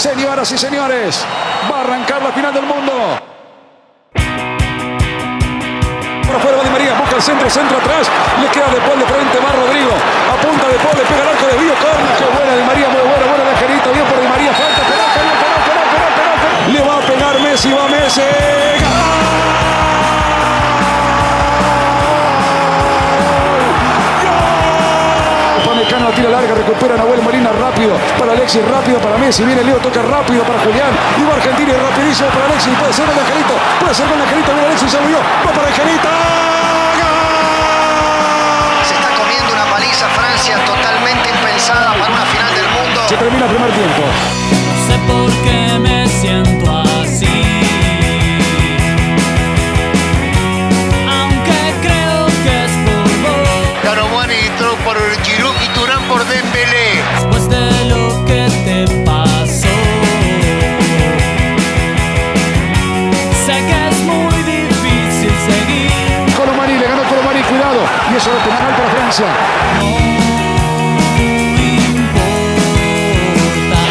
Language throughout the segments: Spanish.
Señoras y señores, va a arrancar la final del mundo. Por afuera va Di María, busca el centro, centro atrás. Le queda de Paul de frente, va Rodrigo. Apunta de Paul, le pega el arco de Río Corna. Qué buena Di María, muy buena, buena de Angelito. Bien por Di María, falta, penal, penal, penal, penal, penal. Le va a pegar Messi, va Messi. La tira larga, recupera Nahuel Molina rápido para Alexis, rápido para Messi, viene Leo, toca rápido para Julián, y va Argentina y rapidísimo para Alexis, puede ser con Angelito, puede ser con Angelito, viene Alexis, se movió, va para Angelito. Se está comiendo una paliza Francia totalmente impensada para una final del mundo. Se termina el primer tiempo. No sé por qué me eso es penal para Francia.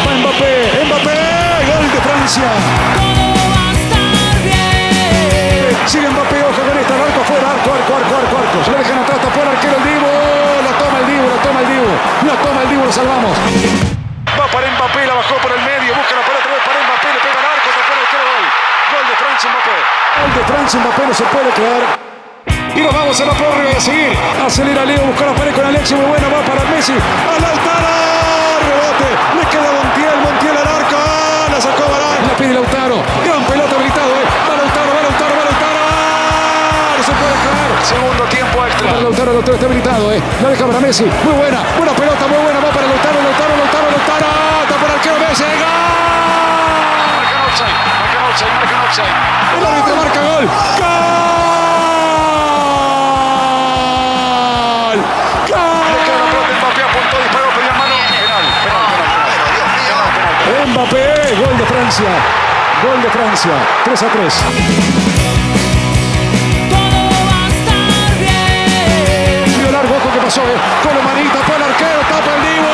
Va Mbappé, Mbappé, gol de Francia. Sigue Mbappé, ojo con esta, arco afuera, arco, arco, arco, arco, arco. Se lo dejan atrás, tapó el arquero el Divo. La toma el Divo, la toma el Divo. La toma el Divo, lo salvamos. Va para Mbappé, la bajó por el medio, busca la pelota, para Mbappé, le pega el arco, tapó el arquero, gol. Gol de Francia, Mbappé. Gol de Francia, Mbappé, no se puede creer. Y nos vamos a la prórroga y a seguir. Acelera Leo, busca la pared con Alexis, muy buena, va para Messi. Al altar, rebote. Le queda Montiel, Montiel al arco. ¡Ah! La sacó Barán. La pide Lautaro. Gran pelota habilitado, eh. Va Lautaro, va Lautaro, va Lautaro. ¡Ah! No se puede creer. Segundo tiempo extra. Para Lautaro, Lautaro está habilitado, eh. La deja para Messi. Muy buena, buena pelota, muy buena. Va para Lautaro, Lautaro, Lautaro, Lautaro. Está por el arquero Messi. ¡Gol! El árbitro marca Mbappé, gol de Francia. Gol de Francia. 3 a 3. Todo va a estar bien. Tiro largo, ojo que pasó, eh. Colomani tapó el arquero, tapa el Divo.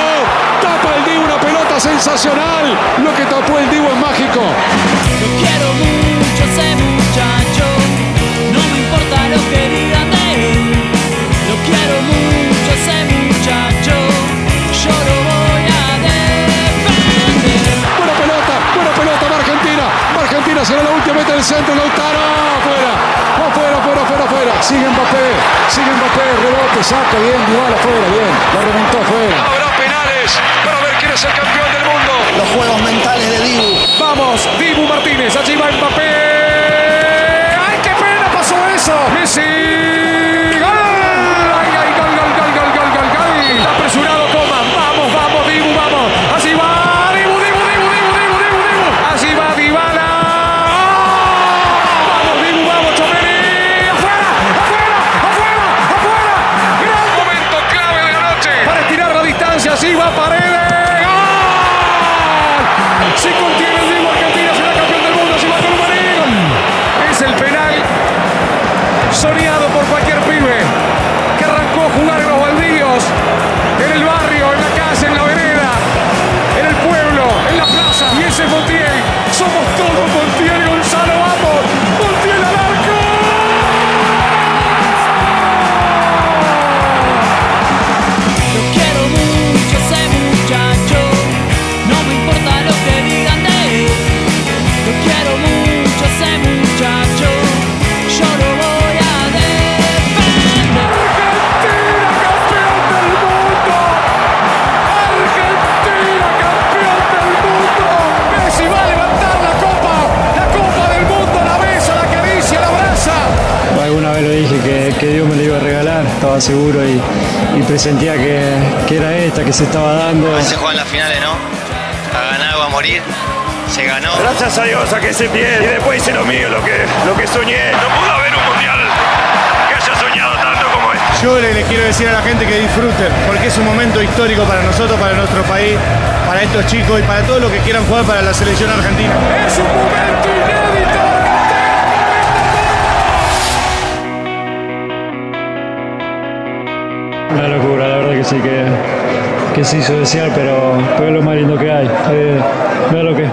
Tapa el Divo, una pelota sensacional. Lo que tapó el Divo es mágico. Centro. Lautaro, afuera. Afuera, afuera, afuera, afuera. Sigue Mbappé, sigue Mbappé. Rebote, saca bien. Dybala afuera, bien. La remontó afuera. Habrá penales para ver quién es el campeón del mundo. Los juegos mentales de Dibu. Plaza. Y ese es Montiel. Estaba seguro y, y presentía que, que era esta, que se estaba dando. Se juegan las finales, ¿no? A ganar o a morir. Se ganó. Gracias a Dios a que se pierde y después hice lo mío, lo que, lo que soñé. No pudo haber un mundial que haya soñado tanto como este. Yo le, le quiero decir a la gente que disfruten, porque es un momento histórico para nosotros, para nuestro país, para estos chicos y para todos los que quieran jugar para la selección argentina. Es un momento Una locura, la verdad que sí, que, que se hizo desear, pero, pero es lo más lindo que hay. Eh, lo que